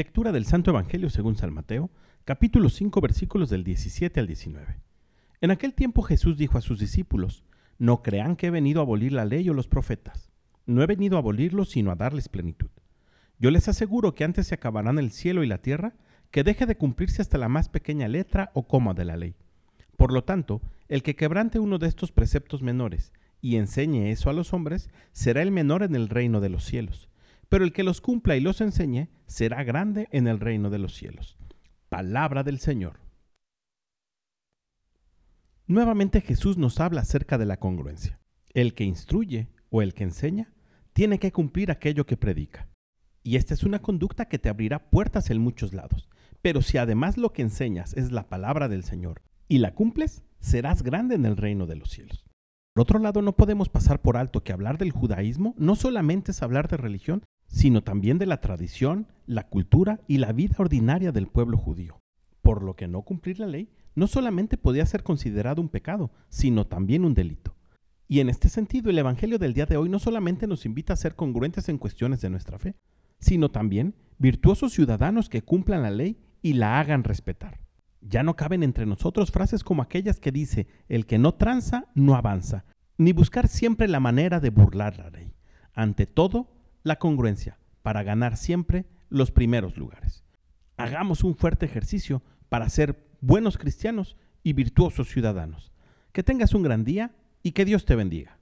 Lectura del Santo Evangelio según San Mateo, capítulo 5, versículos del 17 al 19. En aquel tiempo Jesús dijo a sus discípulos, No crean que he venido a abolir la ley o los profetas. No he venido a abolirlos, sino a darles plenitud. Yo les aseguro que antes se acabarán el cielo y la tierra, que deje de cumplirse hasta la más pequeña letra o coma de la ley. Por lo tanto, el que quebrante uno de estos preceptos menores y enseñe eso a los hombres, será el menor en el reino de los cielos pero el que los cumpla y los enseñe será grande en el reino de los cielos. Palabra del Señor. Nuevamente Jesús nos habla acerca de la congruencia. El que instruye o el que enseña tiene que cumplir aquello que predica. Y esta es una conducta que te abrirá puertas en muchos lados. Pero si además lo que enseñas es la palabra del Señor y la cumples, serás grande en el reino de los cielos. Por otro lado, no podemos pasar por alto que hablar del judaísmo no solamente es hablar de religión, sino también de la tradición, la cultura y la vida ordinaria del pueblo judío. Por lo que no cumplir la ley no solamente podía ser considerado un pecado, sino también un delito. Y en este sentido, el Evangelio del día de hoy no solamente nos invita a ser congruentes en cuestiones de nuestra fe, sino también virtuosos ciudadanos que cumplan la ley y la hagan respetar. Ya no caben entre nosotros frases como aquellas que dice, el que no tranza, no avanza, ni buscar siempre la manera de burlar la ley. Ante todo, la congruencia para ganar siempre los primeros lugares. Hagamos un fuerte ejercicio para ser buenos cristianos y virtuosos ciudadanos. Que tengas un gran día y que Dios te bendiga.